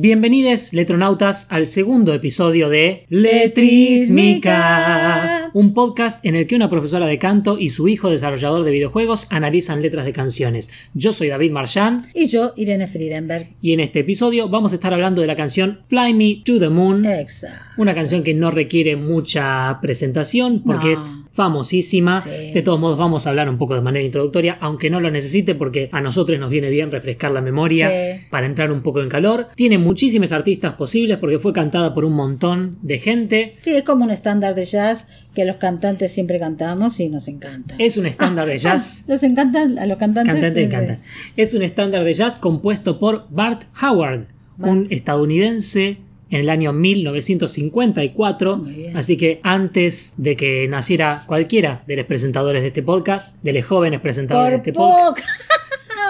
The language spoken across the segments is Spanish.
Bienvenidos, letronautas, al segundo episodio de Letrísmica, un podcast en el que una profesora de canto y su hijo desarrollador de videojuegos analizan letras de canciones. Yo soy David Marchand. Y yo, Irene Friedenberg. Y en este episodio vamos a estar hablando de la canción Fly Me to the Moon. Exacto. Una canción que no requiere mucha presentación porque No. es famosísima. Sí. De todos modos vamos a hablar un poco de manera introductoria, aunque no lo necesite porque a nosotros nos viene bien refrescar la memoria Sí. para entrar un poco en calor. Tiene muchísimos artistas posibles porque fue cantada por un montón de gente. Sí, es como un estándar de jazz que los cantantes siempre cantamos y nos encanta. Es un estándar de jazz. ¿Les encantan a los cantantes? Cantante Sí, encanta. Es un estándar de jazz compuesto por Bart Howard, un estadounidense en el año 1954. Muy bien. Así que antes de que naciera cualquiera de los presentadores de este podcast, de los jóvenes presentadores de este podcast,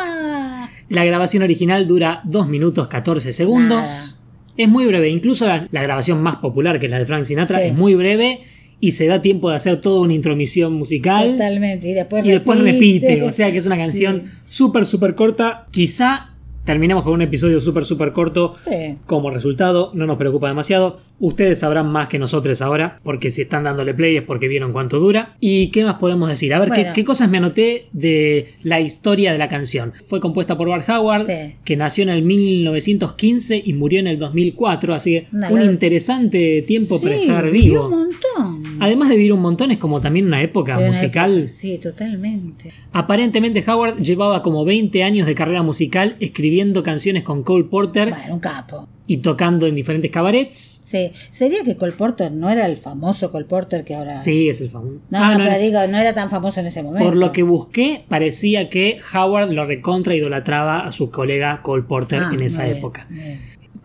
la grabación original dura 2 minutos 14 segundos. Es muy breve, incluso la, la grabación más popular, que es la de Frank Sinatra, Sí. es muy breve y se da tiempo de hacer toda una intromisión musical. Totalmente. Y después y después repite. O sea que es una canción Sí. súper, súper corta. Quizá terminemos con un episodio súper, súper corto. Sí. Como resultado, no nos preocupa demasiado. Ustedes sabrán más que nosotros ahora, porque si están dándole play es porque vieron cuánto dura. ¿Y qué más podemos decir? A ver, ¿qué, Bueno. qué cosas me anoté de la historia de la canción? Fue compuesta por Bart Howard, Sí. que nació en el 1915 y murió en el 2004. Así que Una un larga- interesante tiempo para estar vivo. un montón. Además de vivir un montón, es como también una época Sí, una musical. época- Sí, totalmente. Aparentemente Howard llevaba como 20 años de carrera musical escribiendo canciones con Cole Porter Bueno, un capo. y tocando en diferentes cabarets. Sí. ¿Sería que Cole Porter no era el famoso Cole Porter que ahora... Sí, es el famoso. No, Ah, no, no, pero es- digo, no era tan famoso en ese momento. Por lo que busqué, parecía que Howard lo recontra idolatraba a su colega Cole Porter Ah, en esa bien, época. bien.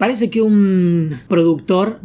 Parece que un productor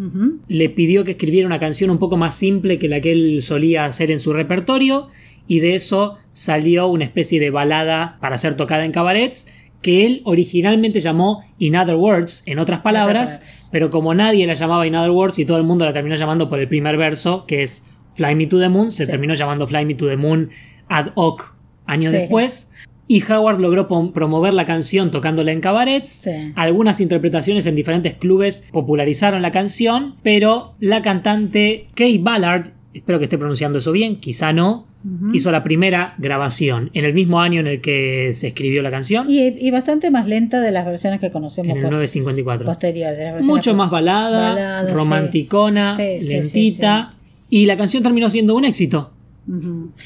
le pidió que escribiera una canción un poco más simple que la que él solía hacer en su repertorio y de eso salió una especie de balada para ser tocada en cabarets que él originalmente llamó In Other Words, en otras palabras, palabras. pero como nadie la llamaba In Other Words y todo el mundo la terminó llamando por el primer verso, que es Fly Me to the Moon, se Sí. terminó llamando Fly Me to the Moon ad hoc años Sí. después. Y Howard logró promover la canción tocándola en cabarets. Sí. Algunas interpretaciones en diferentes clubes popularizaron la canción, pero la cantante Kay Ballard, espero que esté pronunciando eso bien, quizá no, hizo la primera grabación en el mismo año en el que se escribió la canción, Y, y bastante más lenta de las versiones que conocemos en el po- 954. posteriores. de las Mucho más balada, Balada, romanticona, sí. Sí, sí, lentita, y la canción terminó siendo un éxito.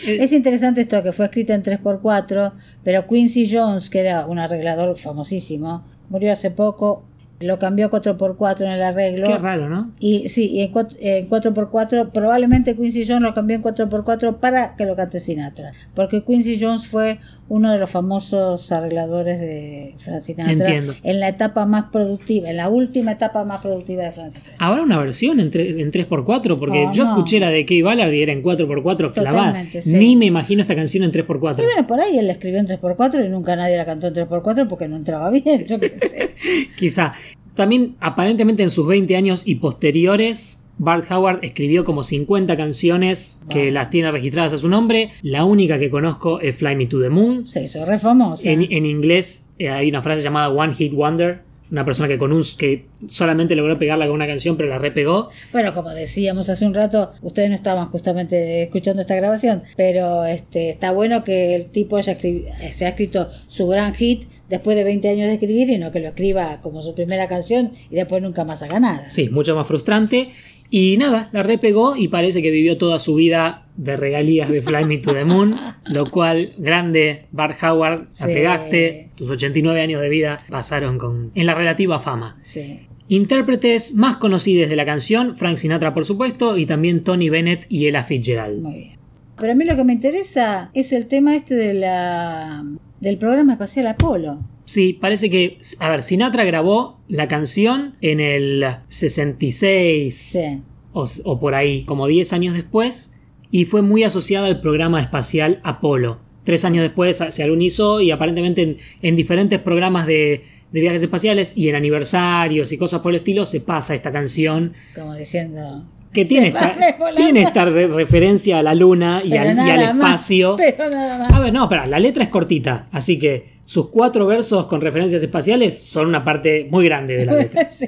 Es interesante esto que fue escrita en 3x4, pero Quincy Jones, que era un arreglador famosísimo, murió hace poco, lo cambió a 4x4 en el arreglo. Qué raro, ¿no? Y sí, y en, en 4x4, probablemente Quincy Jones lo cambió en 4x4 para que lo cante Sinatra. Porque Quincy Jones fue uno de los famosos arregladores de Frank Sinatra. Entiendo. En la etapa más productiva, en la última etapa más productiva de Frank Sinatra. ¿Habrá una versión en, en 3x4? Porque Oh, yo no. escuché la de Kay Ballard y era en 4x4 clavada. Sí. Ni me imagino esta canción en 3x4. Y bueno, por ahí él la escribió en 3x4 y nunca nadie la cantó en 3x4 porque no entraba bien, yo qué sé. Quizá. También, aparentemente, en sus 20 años y posteriores, Bart Howard escribió como 50 canciones que las tiene registradas a su nombre. La única que conozco es Fly Me to the Moon. Se hizo re famosa. En, en inglés eh, hay una frase llamada One Hit Wonder. Una persona que, con un, que solamente logró pegarla con una canción, pero la repegó. Bueno, como decíamos hace un rato, ustedes no estaban justamente escuchando esta grabación, pero este está bueno que el tipo haya escri- se ha escrito su gran hit después de 20 años de escribir y no que lo escriba como su primera canción y después nunca más haga nada. Sí, mucho más frustrante. Y nada, la repegó y parece que vivió toda su vida de regalías de Fly Me to the Moon, lo cual, grande, Bart Howard, la Sí. pegaste, tus 89 años de vida pasaron con, en la relativa fama. Sí. Intérpretes más conocidos de la canción, Frank Sinatra por supuesto, y también Tony Bennett y Ella Fitzgerald. Muy bien. Pero a mí lo que me interesa es el tema este de la del programa espacial Apolo. Sí, parece que, a ver, Sinatra grabó la canción en el 66 Sí. o, o por ahí, como 10 años después, y fue muy asociada al programa espacial Apolo. Tres años después se alunizó y aparentemente en, en diferentes programas de, de viajes espaciales y en aniversarios y cosas por el estilo se pasa esta canción. Como diciendo, que tiene esta, tiene esta re- referencia a la luna y al, y más, espacio. pero nada más. A ver, no, pero la letra es cortita, así que sus cuatro versos con referencias espaciales son una parte muy grande de la letra. sí,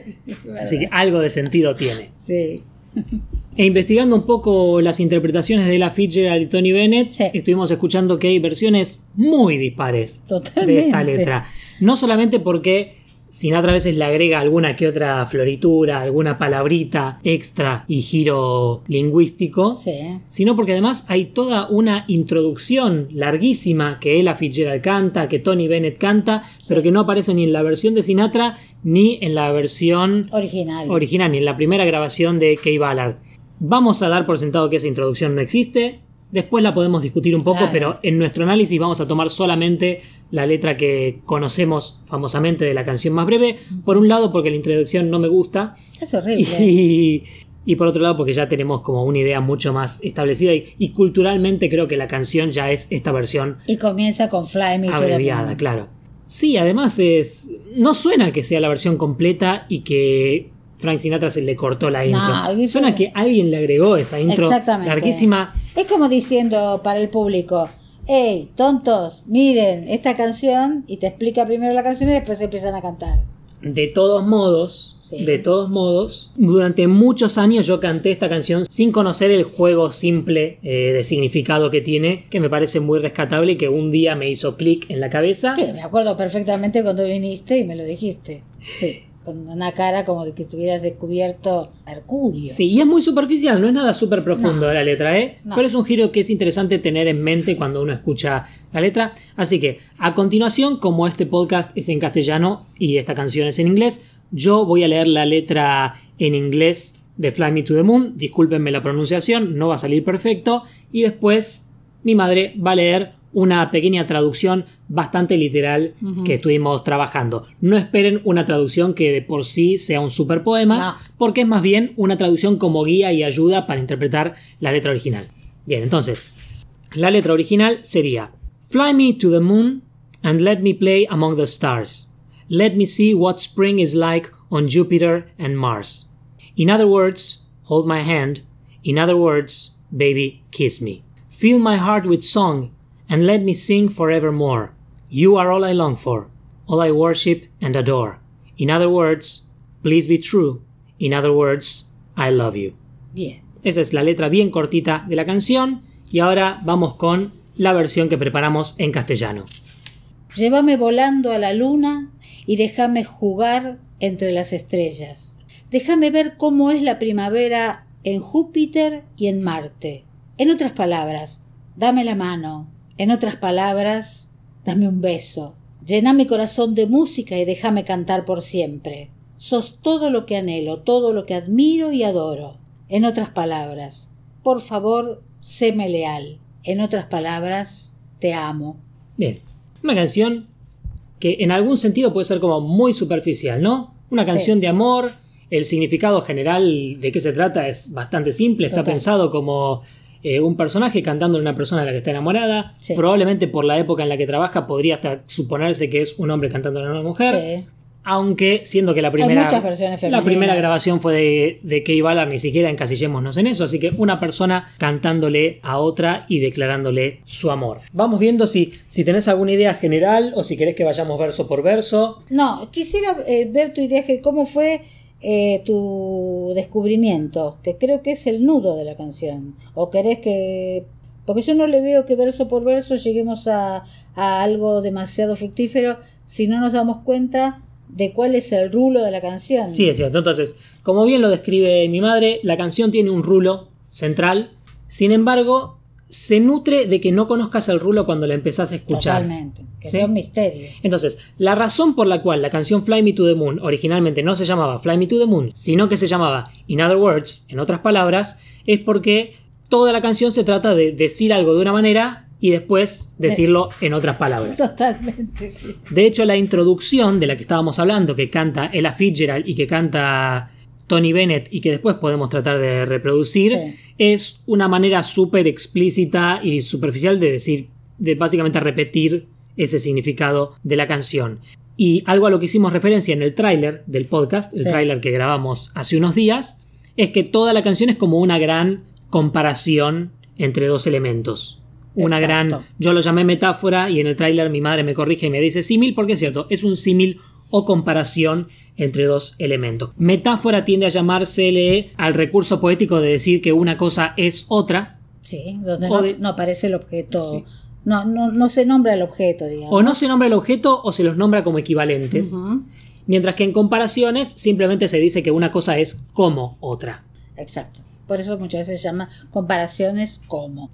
Así que algo de sentido tiene. sí. E investigando un poco las interpretaciones de la Fitzgerald y Tony Bennett, Sí. estuvimos escuchando que hay versiones muy dispares Totalmente. de esta letra. No solamente porque Sinatra a veces le agrega alguna que otra floritura, alguna palabrita extra y giro lingüístico, Sí. sino porque además hay toda una introducción larguísima que Ella Fitzgerald canta, que Tony Bennett canta, pero que no aparece ni en la versión de Sinatra ni en la versión Original. original, ni en la primera grabación de Kay Ballard. Vamos a dar por sentado que esa introducción no existe. Después la podemos discutir un poco, Claro. pero en nuestro análisis vamos a tomar solamente la letra que conocemos famosamente de la canción más breve. Por un lado, porque la introducción no me gusta. es horrible. Y, y por otro lado, porque ya tenemos como una idea mucho más establecida. Y, y culturalmente creo que la canción ya es esta versión Y comienza con Fly Me abreviada, claro. Sí, además es. No suena que sea la versión completa y que Frank Sinatra se le cortó la intro. suena suena- que alguien le agregó esa intro Exactamente. larguísima. Es como diciendo para el público, hey, tontos, miren esta canción y te explica primero la canción y después empiezan a cantar. De todos modos, Sí. de todos modos, durante muchos años yo canté esta canción sin conocer el juego simple eh, de significado que tiene, que me parece muy rescatable y que un día me hizo clic en la cabeza. Sí, me acuerdo perfectamente cuando viniste y me lo dijiste. Sí, con una cara como de que tuvieras descubierto Mercurio. Sí, y es muy superficial, no es nada súper profundo la letra, ¿eh? No. Pero es un giro que es interesante tener en mente cuando uno escucha la letra. Así que, a continuación, como este podcast es en castellano y esta canción es en inglés, yo voy a leer la letra en inglés de Fly Me to the Moon. Discúlpenme la pronunciación, no va a salir perfecto. Y después, mi madre va a leer una pequeña traducción bastante literal que estuvimos trabajando. No esperen una traducción que de por sí sea un super poema, No. porque es más bien una traducción como guía y ayuda para interpretar la letra original. Bien, entonces, la letra original sería Fly me to the moon and let me play among the stars. Let me see what spring is like on Jupiter and Mars. In other words, hold my hand. In other words, baby, kiss me. Fill my heart with song and let me sing forevermore. You are all I long for, all I worship and adore. In other words, please be true. In other words, I love you. Bien. Esa es la letra bien cortita de la canción y ahora vamos con la versión que preparamos en castellano. Llévame volando a la luna y déjame jugar entre las estrellas. Déjame ver cómo es la primavera en Júpiter y en Marte. En otras palabras, dame la mano. En otras palabras, dame un beso. Llena mi corazón de música y déjame cantar por siempre. Sos todo lo que anhelo, todo lo que admiro y adoro. En otras palabras, por favor, séme leal. En otras palabras, te amo. Bien, una canción que en algún sentido puede ser como muy superficial, ¿no? Una canción Sí. de amor, el significado general de qué se trata es bastante simple, está pensado como eh, un personaje cantando a una persona de la que está enamorada, Sí. probablemente por la época en la que trabaja podría hasta suponerse que es un hombre cantando a una mujer, Sí. aunque siendo que la primera, la primera grabación fue de, de Kay Ballard, ni siquiera encasillémonos en eso, así que una persona cantándole a otra y declarándole su amor. Vamos viendo si, si tenés alguna idea general o si querés que vayamos verso por verso. No, quisiera eh, ver tu idea, que cómo fue eh, tu descubrimiento, que creo que es el nudo de la canción. ¿O querés que...? Porque yo no le veo que verso por verso lleguemos a, a algo demasiado fructífero si no nos damos cuenta de cuál es el rulo de la canción. Sí, es cierto. Entonces, como bien lo describe mi madre, la canción tiene un rulo central. Sin embargo, se nutre de que no conozcas el rulo cuando la empezás a escuchar. Totalmente. Que ¿Sí? sea un misterio. Entonces, la razón por la cual la canción Fly Me to the Moon originalmente no se llamaba Fly Me to the Moon, sino que se llamaba In Other Words, en otras palabras, es porque toda la canción se trata de decir algo de una manera y después decirlo en otras palabras. Totalmente, sí. De hecho, la introducción de la que estábamos hablando, que canta Ella Fitzgerald y que canta Tony Bennett y que después podemos tratar de reproducir, Sí. Es una manera súper explícita y superficial de decir, de básicamente repetir ese significado de la canción. Y algo a lo que hicimos referencia en el tráiler del podcast, el Sí. tráiler que grabamos hace unos días, es que toda la canción es como una gran comparación entre dos elementos. Una Exacto. gran, yo lo llamé metáfora y en el tráiler mi madre me corrige y me dice símil porque es cierto, es un símil o comparación entre dos elementos. Metáfora tiende a llamársele al recurso poético de decir que una cosa es otra, Sí, donde no, de- no aparece el objeto. Sí. No, no, no se nombra el objeto, digamos. o no se nombra el objeto o se los nombra como equivalentes, mientras que en comparaciones simplemente se dice que una cosa es como otra. Exacto. Por eso muchas veces se llama comparaciones como.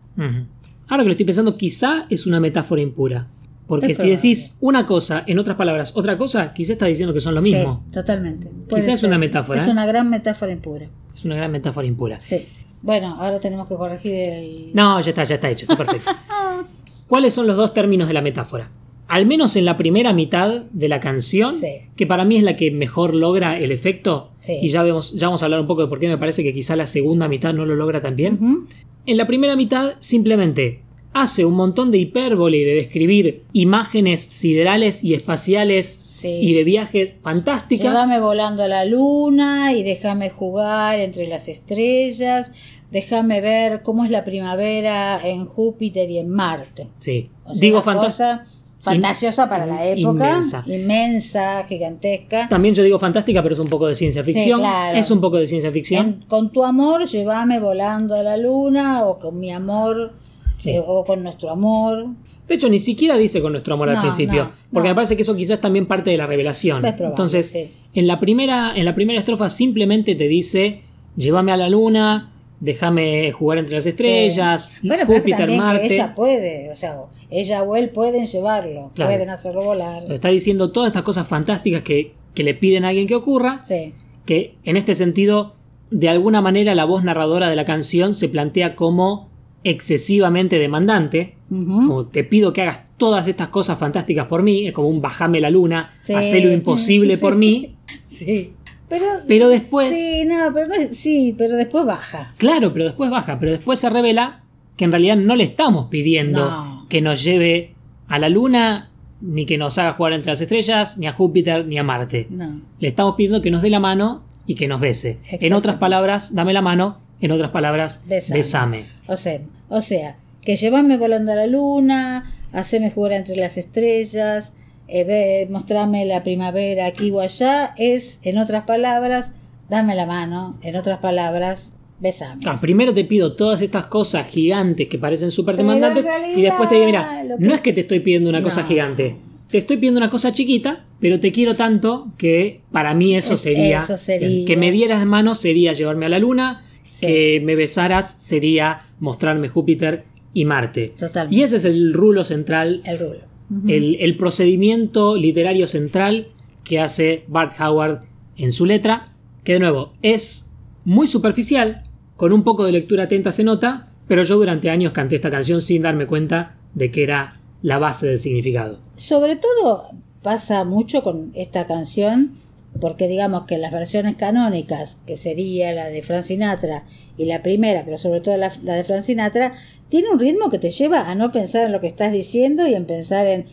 Ahora que lo estoy pensando, quizá es una metáfora impura. Porque si decís una cosa, en otras palabras, otra cosa, quizá está diciendo que son lo mismo. Sí, totalmente. Puede Quizás es una metáfora, Es ¿eh? una gran metáfora impura. Es una gran metáfora impura. Sí. Bueno, ahora tenemos que corregir el. No, ya está, ya está hecho, está perfecto. ¿Cuáles son los dos términos de la metáfora? Al menos en la primera mitad de la canción, Sí. que para mí es la que mejor logra el efecto, Sí. y ya, vemos, ya vamos a hablar un poco de por qué me parece que quizá la segunda mitad no lo logra tan bien. En la primera mitad simplemente hace un montón de hipérbole y de describir imágenes siderales y espaciales Sí. y de viajes fantásticas. Llévame volando a la luna y déjame jugar entre las estrellas. Déjame ver cómo es la primavera en Júpiter y en Marte. Sí. O sea, Digo cosa fantasiosa para la época. Inmensa. Inmensa, gigantesca. También yo digo fantástica, pero es un poco de ciencia ficción. claro. Es un poco de ciencia ficción. En- con tu amor, llévame volando a la luna, o con mi amor, Sí. eh, o con nuestro amor. De hecho, ni siquiera dice con nuestro amor al principio. no, porque no. me parece que eso quizás también parte de la revelación. Probable, Entonces, sí. en, la primera, en la primera estrofa simplemente te dice: Llévame a la luna, déjame jugar entre las estrellas, Sí. Bueno, pero Júpiter, también Marte. que ella puede, o sea, ella o él pueden llevarlo, Claro. pueden hacerlo volar. Está diciendo todas estas cosas fantásticas que, que le piden a alguien que ocurra. Sí, que en este sentido, de alguna manera, la voz narradora de la canción se plantea como excesivamente demandante. Como te pido que hagas todas estas cosas fantásticas por mí, es como un bajame la luna, Sí. lo imposible por mí, sí. Pero, pero después, sí, no, pero no es- sí, pero después baja. claro, pero después baja, pero después se revela que en realidad no le estamos pidiendo No. que nos lleve a la luna, ni que nos haga jugar entre las estrellas, ni a Júpiter, ni a Marte. No. Le estamos pidiendo que nos dé la mano y que nos bese. En otras palabras, dame la mano, en otras palabras, Besame. besame. O sea, o sea, que llévame volando a la luna, haceme jugar entre las estrellas, eh, ve- mostrame la primavera aquí o allá, es, en otras palabras, dame la mano, en otras palabras, besame. Ah, primero te pido todas estas cosas gigantes que parecen súper demandantes realidad, y después te digo, mira, que- no es que te estoy pidiendo una cosa gigante, te estoy pidiendo una cosa chiquita, pero te quiero tanto que para mí eso Es- sería, eso sería. que me dieras mano sería llevarme a la luna, Sí. que me besaras sería mostrarme Júpiter y Marte. Totalmente. Y ese es el rulo central El rulo. El procedimiento literario central que hace Bart Howard en su letra, que de nuevo es muy superficial, con un poco de lectura atenta se nota, pero yo durante años canté esta canción sin darme cuenta de que era la base del significado. Sobre todo pasa mucho con esta canción, porque digamos que las versiones canónicas, que sería la de Frank Sinatra y la primera, pero sobre todo la, la de Frank Sinatra, tiene un ritmo que te lleva a no pensar en lo que estás diciendo y en pensar en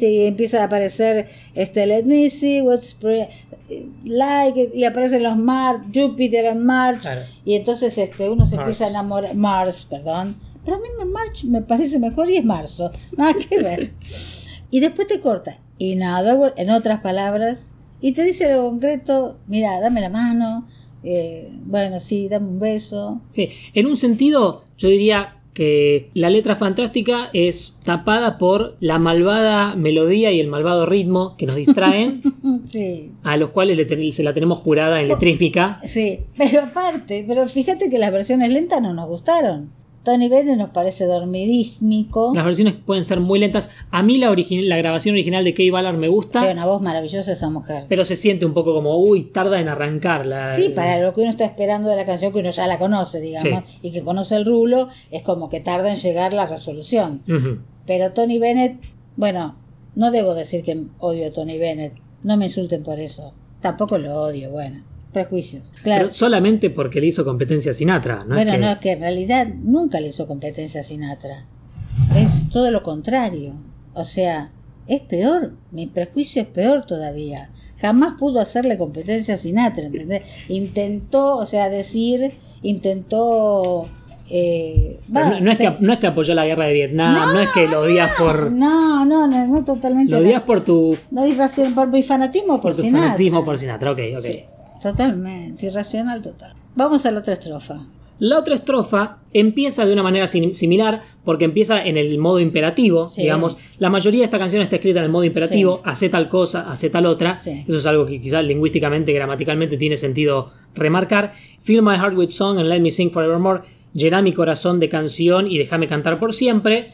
y empieza a aparecer este Let me see what's pre- like it", y aparecen los Mars, Jupiter and March Claro. y entonces este uno se Mars. empieza a enamorar Mars, perdón. Pero a mí me March me parece mejor y es marzo. Nada que ver. Y después te corta. Y nada, en otras palabras, y te dice lo concreto, mira, dame la mano, eh, bueno, sí, dame un beso. Sí, En un sentido, yo diría que la letra fantástica es tapada por la malvada melodía y el malvado ritmo que nos distraen, Sí, a los cuales le ten- se la tenemos jurada en letrística. sí. Pero aparte, pero fíjate que las versiones lentas no nos gustaron. Tony Bennett nos parece dormidísmico. Las versiones pueden ser muy lentas. A mí la, la grabación original de Kay Ballard me Tiene gusta, una voz maravillosa esa mujer. pero se siente un poco como, uy, tarda en arrancar. La, Sí, para lo que uno está esperando de la canción, que uno ya la conoce, digamos, y que conoce el rulo, es como que tarda en llegar la resolución. Pero Tony Bennett, bueno, no debo decir que odio a Tony Bennett, no me insulten por eso. Tampoco lo odio, bueno, prejuicios. Claro. Pero solamente porque le hizo competencia a Sinatra. ¿no? bueno, es que- no, que en realidad nunca le hizo competencia a Sinatra. Es todo lo contrario. O sea, es peor, mi prejuicio es peor todavía. Jamás pudo hacerle competencia a Sinatra, ¿entendés? Intentó, o sea, decir, intentó... eh, va, no, no es sí. que, no es que apoyó la guerra de Vietnam, no, es que lo odias por. No, no, no, totalmente. Lo odias por tu, No por mi fanatismo por, por tu Sinatra. fanatismo por Sinatra. Ok, ok. Sí, totalmente, irracional total. Vamos a la otra estrofa. La otra estrofa empieza de una manera sim- similar porque empieza en el modo imperativo, Sí. digamos. La mayoría de esta canción está escrita en el modo imperativo, Sí. hace tal cosa, hace tal otra. Sí. Eso es algo que quizás lingüísticamente, gramaticalmente tiene sentido remarcar. Fill my heart with song and let me sing forevermore. Llena mi corazón de canción y déjame cantar por siempre.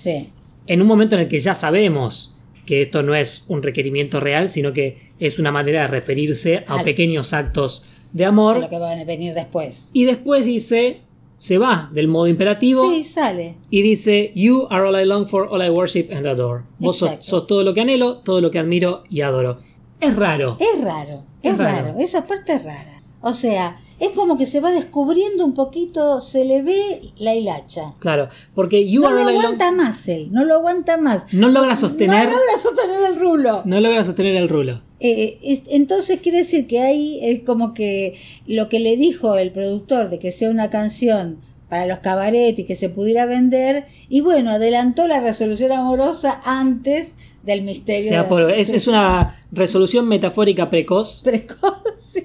En un momento en el que ya sabemos que esto no es un requerimiento real, sino que es una manera de referirse a Al- pequeños actos de a amor. lo que va a venir después. Y después dice, se va del modo imperativo Sí, sale. y dice, You are all I long for, all I worship and adore. Vos sos, todo lo que anhelo, todo lo que admiro y adoro. Es raro. Es raro, es, Es raro. raro. esa parte es rara. O sea, es como que se va descubriendo un poquito, se le ve la hilacha. Claro, porque You No are lo long aguanta más él, no lo aguanta más. no logra sostener, No logra sostener el rulo. no logra sostener el rulo. Eh, es- entonces quiere decir que ahí es como que lo que le dijo el productor de que sea una canción para los cabaret y que se pudiera vender, y bueno, adelantó la resolución amorosa antes del misterio. Sea de- por- es, es una resolución metafórica precoz precoz. sí.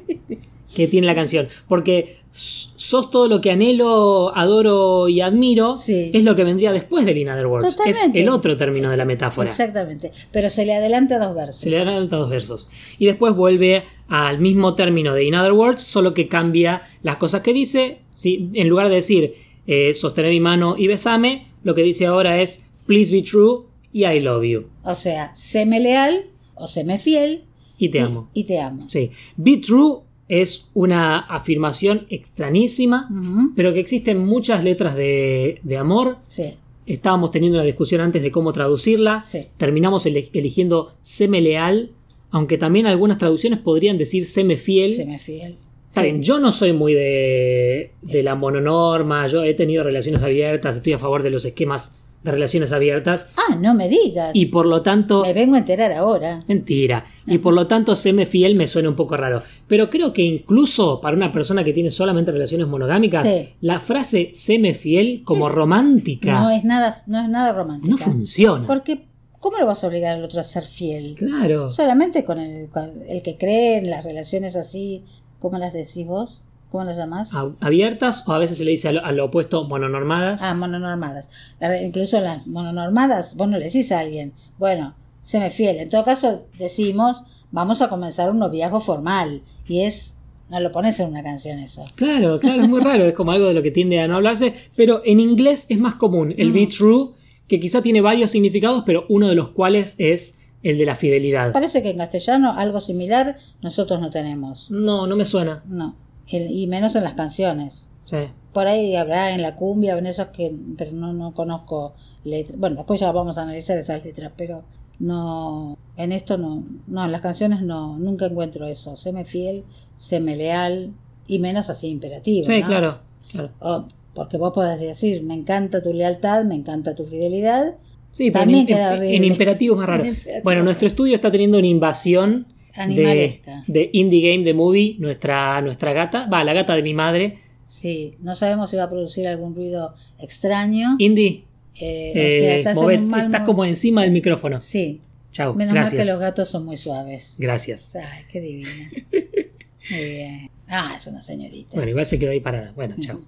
Que tiene la canción. Porque sos todo lo que anhelo, adoro y admiro. Sí. Es lo que vendría después del In Other Words. Totalmente. Es el otro término de la metáfora. Exactamente, pero se le adelanta dos versos. Se le dan dos versos. Y después vuelve al mismo término de In Other Words, solo que cambia las cosas que dice. ¿sí? En lugar de decir eh, sostener mi mano y besame, lo que dice ahora es Please be true y I love you. O sea, séme leal o séme fiel Y te y, amo. y te amo. Sí. Be true es una afirmación extrañísima, pero que existen muchas letras de, de amor. Sí, Estábamos teniendo una discusión antes de cómo traducirla. sí. Terminamos ele- eligiendo seme leal, aunque también algunas traducciones podrían decir seme fiel. Sí. bien, yo no soy muy de, de la mononorma, yo he tenido relaciones abiertas, estoy a favor de los esquemas de relaciones abiertas Ah, no me digas. y por lo tanto... Me vengo a enterar ahora. Mentira. Y por lo tanto, seme fiel me suena un poco raro. Pero creo que incluso para una persona que tiene solamente relaciones monogámicas, Sí. la frase seme fiel como romántica No no, es nada, no es nada romántica. funciona. Porque, ¿cómo lo vas a obligar al otro a ser fiel? Claro. Solamente con el, con el que cree en las relaciones así, ¿cómo las decís vos? ¿Cómo las llamás? A- Abiertas o a veces se le dice a lo, a lo opuesto mononormadas. Ah, mononormadas. La- incluso las mononormadas, vos no le decís a alguien, bueno, séme fiel. En todo caso, decimos, vamos a comenzar un noviazgo formal. Y es, no lo pones en una canción eso. Claro, claro, es muy raro, es como algo de lo que tiende a no hablarse, pero en inglés es más común el be true, que quizá tiene varios significados, pero uno de los cuales es el de la fidelidad. Parece que en castellano algo similar nosotros no tenemos. No, no me suena. No. Y menos en las canciones. Sí. Por ahí habrá en la cumbia, en esos que, pero no, no conozco letras. Bueno, después ya vamos a analizar esas letras, pero no, en esto no, no, en las canciones no, nunca encuentro eso. Séme fiel, séme leal, y menos así imperativo. Sí, ¿no? claro, claro. O- porque vos podés decir, me encanta tu lealtad, me encanta tu fidelidad. Sí, También en, queda en- en imperativo es más raro. Bueno, nuestro estudio está teniendo una invasión de, de Indie Game The Movie, nuestra, nuestra gata, va, la gata de mi madre. Sí, no sabemos si va a producir algún ruido extraño. Indie, Eh, eh, o sea, estás, en movete- un mal estás mo- como encima del micrófono. Sí, Chau, menos mal que los gatos son muy suaves. Gracias. Ay, qué divina. Muy bien. Ah, es una señorita. Bueno, igual se quedó ahí parada. Bueno, chao.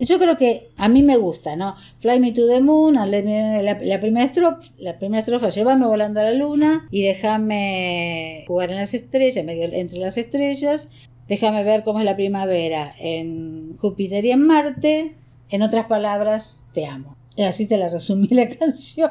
Yo creo que a mí me gusta, ¿no? Fly me to the moon, la, la primera estrofa, la primera estrofa, llévame volando a la luna y déjame jugar en las estrellas, medio entre las estrellas. Déjame ver cómo es la primavera en Júpiter y en Marte. En otras palabras, te amo. Y así te la resumí la canción.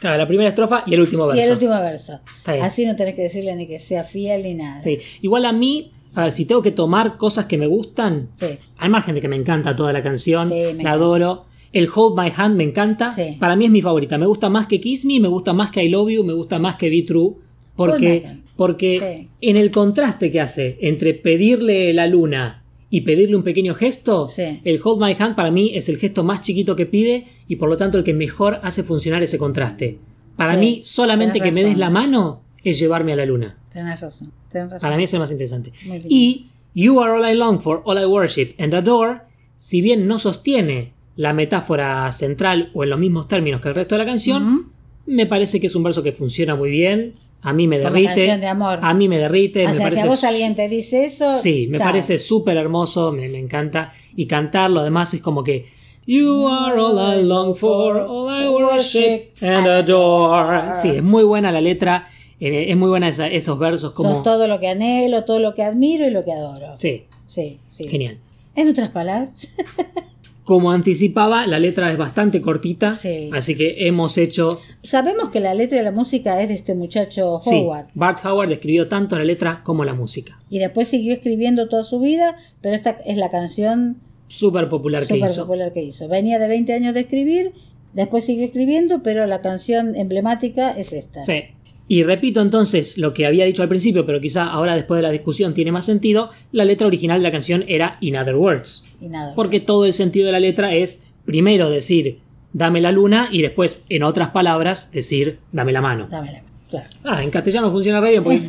Claro, la primera estrofa y el último verso. Y el último verso. Así no tenés que decirle ni que sea fiel ni nada. Sí. Igual a mí, a ver, si tengo que tomar cosas que me gustan, Sí. al margen de que me encanta toda la canción, Sí, la encanta. adoro. El Hold My Hand me encanta. Sí. Para mí es mi favorita. Me gusta más que Kiss Me, me gusta más que I Love You, me gusta más que Be True. Porque, porque en el contraste que hace entre pedirle la luna y pedirle un pequeño gesto, el Hold My Hand para mí es el gesto más chiquito que pide y por lo tanto el que mejor hace funcionar ese contraste. Para mí, solamente que me des la mano es llevarme a la luna. Tenés razón. Tenés razón. Para mí eso es más interesante. Y You are all I long for, all I worship and adore, si bien no sostiene la metáfora central o en los mismos términos que el resto de la canción, me parece que es un verso que funciona muy bien. A mí me Como derrite. canción de amor. A mí me derrite. o me sea, si parece a vos su- alguien te dice eso. Sí, me chao. parece súper hermoso, me, me encanta. Y cantarlo además es como que You are all I long for, all I worship and adore. Sí, es muy buena la letra, eh, es muy buena esa- esos versos como... Sos todo lo que anhelo, todo lo que admiro y lo que adoro. Sí, Sí, sí. genial. En otras palabras, Como anticipaba, la letra es bastante cortita, Sí. así que hemos hecho... sabemos que la letra de la música es de este muchacho Sí, Howard. Bart Howard escribió tanto la letra como la música. Y después siguió escribiendo toda su vida, pero esta es la canción Súper popular que súper hizo. popular que hizo. Venía de 20 años de escribir, después siguió escribiendo, pero la canción emblemática es esta. Sí. Y repito entonces lo que había dicho al principio, pero quizá ahora después de la discusión tiene más sentido, la letra original de la canción era In Other Words. Y nada. Porque todo el sentido de la letra es primero decir dame la luna y después en otras palabras decir dame la mano. Dame la mano, claro. Ah, en castellano funciona re bien porque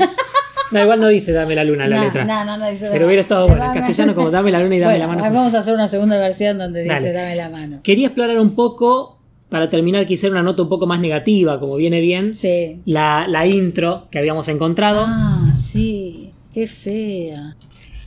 da igual no dice dame la luna en la no, letra. No, no, no dice Pero hubiera estado bueno. En castellano como dame la luna y dame Bueno, la mano. vamos a hacer una segunda versión donde dice Dale. dame la mano. Quería explorar un poco, para terminar quise una nota un poco más negativa, como viene bien, Sí. la, la intro que habíamos encontrado, Ah, sí. Qué fea.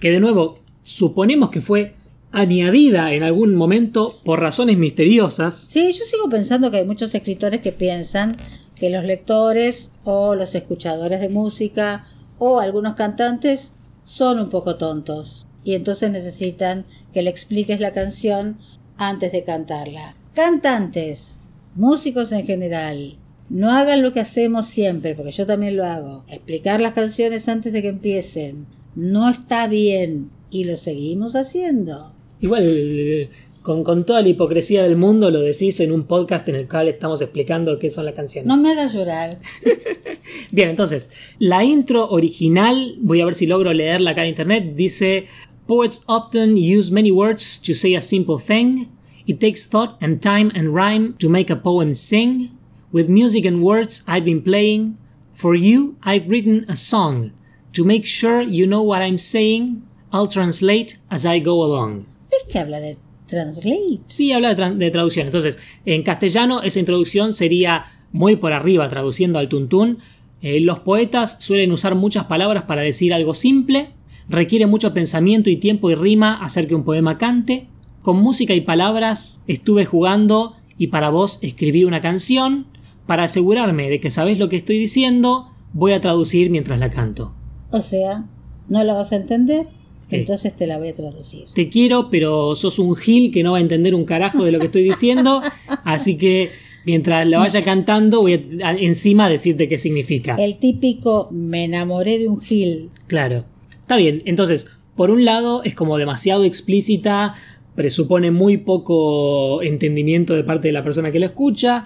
que de nuevo suponemos que fue añadida en algún momento por razones misteriosas. Sí, yo sigo pensando que hay muchos escritores que piensan que los lectores o los escuchadores de música o algunos cantantes son un poco tontos y entonces necesitan que le expliques la canción antes de cantarla. Cantantes, músicos en general, no hagan lo que hacemos siempre, porque yo también lo hago. Explicar las canciones antes de que empiecen. No está bien y lo seguimos haciendo. Igual, eh, con, con toda la hipocresía del mundo, lo decís en un podcast en el cual estamos explicando qué son las canciones. No me hagas llorar. Bien, entonces, la intro original, voy a ver si logro leerla acá en internet, dice Poets often use many words to say a simple thing. It takes thought and time and rhyme to make a poem sing. With music and words I've been playing. For you I've written a song. To make sure you know what I'm saying, I'll translate as I go along. ¿Ves que habla de translate? Sí, habla de, tra- de traducción. Entonces, en castellano esa introducción sería muy por arriba, traduciendo al tuntún. Eh, los poetas suelen usar muchas palabras para decir algo simple. Requiere mucho pensamiento y tiempo y rima hacer que un poema cante. Con música y palabras estuve jugando y para vos escribí una canción. Para asegurarme de que sabés lo que estoy diciendo, voy a traducir mientras la canto. O sea, no la vas a entender, entonces te la voy a traducir. te quiero, pero sos un gil que no va a entender un carajo de lo que estoy diciendo. así que mientras la vaya cantando, voy a, a- encima decirte qué significa. El típico me enamoré de un gil. Claro. Está bien. Entonces, por un lado, es como demasiado explícita, presupone muy poco entendimiento de parte de la persona que lo escucha,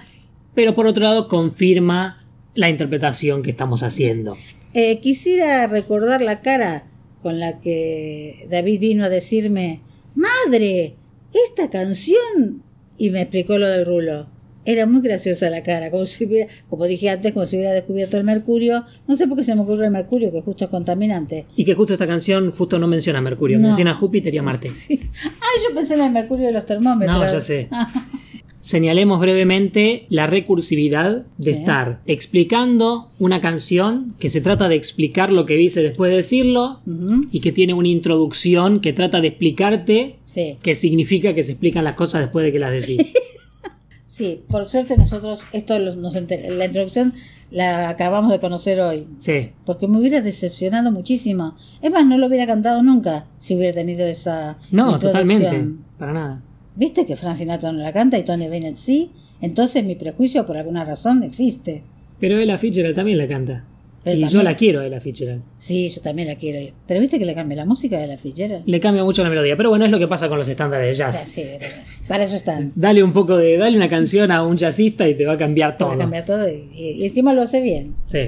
pero por otro lado, confirma la interpretación que estamos haciendo. Eh, quisiera recordar la cara con la que David vino a decirme, madre, esta canción, y me explicó lo del rulo. Era muy graciosa la cara, como si hubiera, como dije antes, como si hubiera descubierto el mercurio. No sé por qué se me ocurrió el mercurio, que justo es contaminante. Y que justo esta canción justo no menciona Mercurio, No. menciona Júpiter y a Marte. Ah, yo pensé en el mercurio de los termómetros. No, ya sé. Señalemos brevemente la recursividad de Sí. estar explicando una canción que se trata de explicar lo que dice después de decirlo y que tiene una introducción que trata de explicarte Sí. qué significa que se explican las cosas después de que las decís. Sí, por suerte nosotros, esto los- nos enter- la introducción la acabamos de conocer hoy, Sí, porque me hubiera decepcionado muchísimo. Es más, no lo hubiera cantado nunca si hubiera tenido esa no, totalmente, para nada. ¿Viste que Frank Sinatra no la canta y Tony Bennett sí? Entonces mi prejuicio por alguna razón existe. Pero Ella Fitzgerald también la canta. Y yo la quiero, a Ella Fitzgerald. Sí, yo también la quiero. Pero ¿viste que le cambia la música de la fichera? Le cambia mucho la melodía, pero bueno, es lo que pasa con los estándares de jazz. Sí, para eso están. Dale un poco de, dale una canción a un jazzista y te va a cambiar Te va todo. a cambiar todo y, y encima lo hace bien. Sí.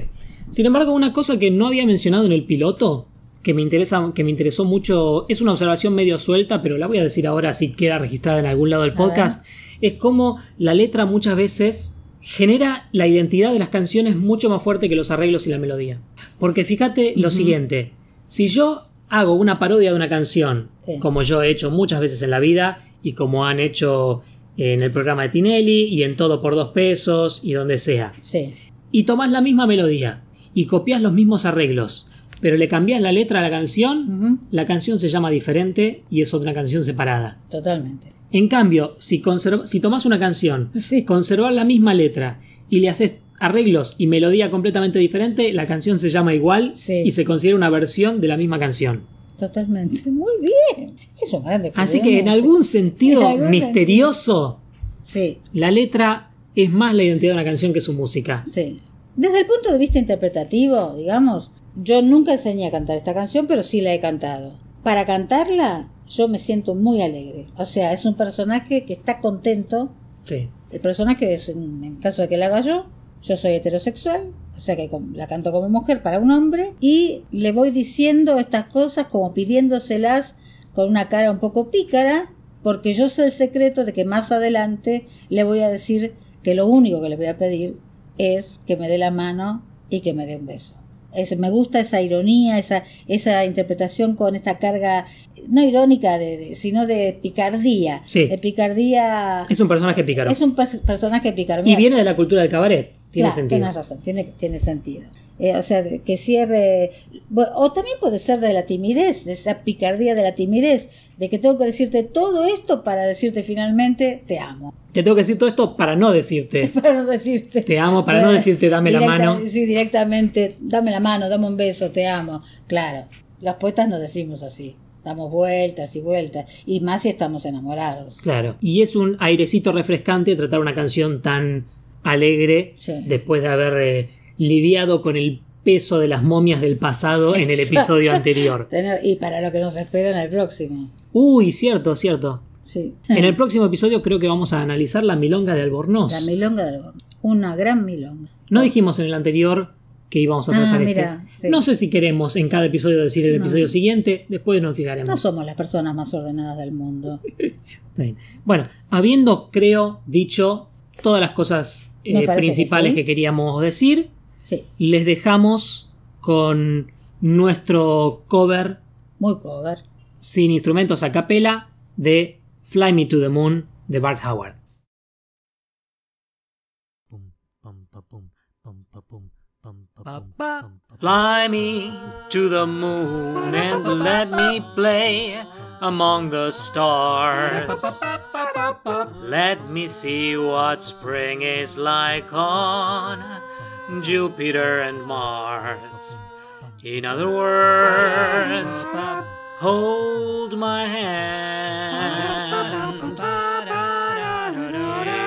Sin embargo, una cosa que no había mencionado en el piloto, que me interesa, que me interesó mucho, es una observación medio suelta, pero la voy a decir ahora si queda registrada en algún lado del A podcast, es como la letra muchas veces genera la identidad de las canciones mucho más fuerte que los arreglos y la melodía. Porque fíjate lo siguiente, si yo hago una parodia de una canción, Sí. como yo he hecho muchas veces en la vida y como han hecho en el programa de Tinelli y en Todo por dos pesos y donde sea, Sí, y tomás la misma melodía y copias los mismos arreglos, pero le cambias la letra a la canción, la canción se llama diferente y es otra canción separada. totalmente. En cambio, si, si tomás una canción, Sí. conservas la misma letra y le haces arreglos y melodía completamente diferente, la canción se llama igual Sí. y se considera una versión de la misma canción. Totalmente. Muy bien. Es un grande. Así que en algún sentido En algún misterioso, Sí, la letra es más la identidad de una canción que su música. sí. Desde el punto de vista interpretativo, digamos, yo nunca enseñé a cantar esta canción, pero sí la he cantado. Para cantarla, yo me siento muy alegre. O sea, es un personaje que está contento. Sí. El personaje es, en en caso de que la haga yo, yo soy heterosexual, o sea que la canto como mujer para un hombre, y le voy diciendo estas cosas como pidiéndoselas con una cara un poco pícara, porque yo sé el secreto de que más adelante le voy a decir que lo único que le voy a pedir es que me dé la mano y que me dé un beso. Es- me gusta esa ironía, esa, esa interpretación con esta carga, no irónica, de, de- sino de picardía. Sí. De picardía. Es un personaje pícaro. Es un per- personaje pícaro. Y Mira, viene de la cultura del cabaret. Tiene claro, sentido. Tienes razón, tiene, tiene sentido. Eh, o sea, que cierre. bueno, O también puede ser de la timidez, de esa picardía de la timidez, de que tengo que decirte todo esto para decirte finalmente te amo. Te tengo que decir todo esto para no decirte. Para no decirte. Te amo, para no decirte dame la mano. Sí, directamente, dame la mano, dame un beso, te amo. Claro, los poetas no decimos así. Damos vueltas y vueltas. Y más si estamos enamorados. Claro. Y es un airecito refrescante tratar una canción tan alegre Sí. después de haber eh, lidiado con el peso de las momias del pasado en el episodio anterior. Tener, y para lo que nos espera en el próximo. Uy, cierto, cierto. Sí. En el próximo episodio creo que vamos a analizar la milonga de La Albornoz. milonga del Borno. Una gran milonga. No dijimos en el anterior que íbamos a Ah, tratar mira, este. sí. No sé si queremos en cada episodio decir el No. episodio siguiente, después nos No fijaremos. somos las personas más ordenadas del mundo. Está bien. Bueno, habiendo, creo, dicho todas las cosas eh, que principales sí. que queríamos decir, Sí, les dejamos con nuestro cover muy cover. sin instrumentos a capela de Fly Me to the Moon de Bart Howard. Fly me to the moon and let me play among the stars. Let me see what spring is like on Jupiter and Mars. In other words, hold my hand.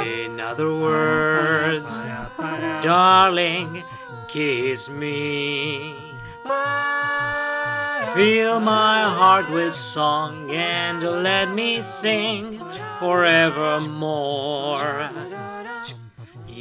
In other words, darling, kiss me. Fill my heart with song and let me sing forevermore.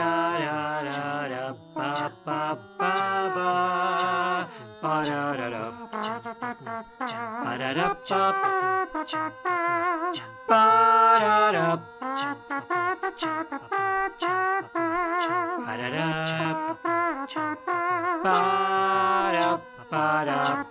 빠라라라라 빠빠빠바 빠라라라 빠라라 빠빠빠 빠라라 빠라라 빠라 빠라 빠라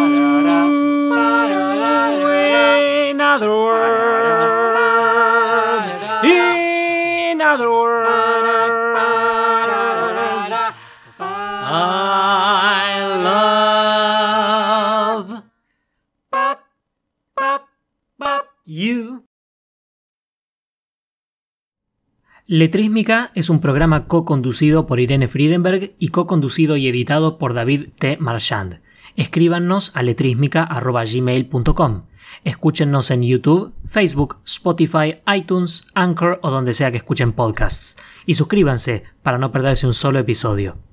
Letrísmica es un programa co-conducido por Irene Friedenberg y co-conducido y editado por David T. Marchand. Escríbanos a letrísmica.gmail.com. Escúchennos en YouTube, Facebook, Spotify, iTunes, Anchor o donde sea que escuchen podcasts. Y suscríbanse para no perderse un solo episodio.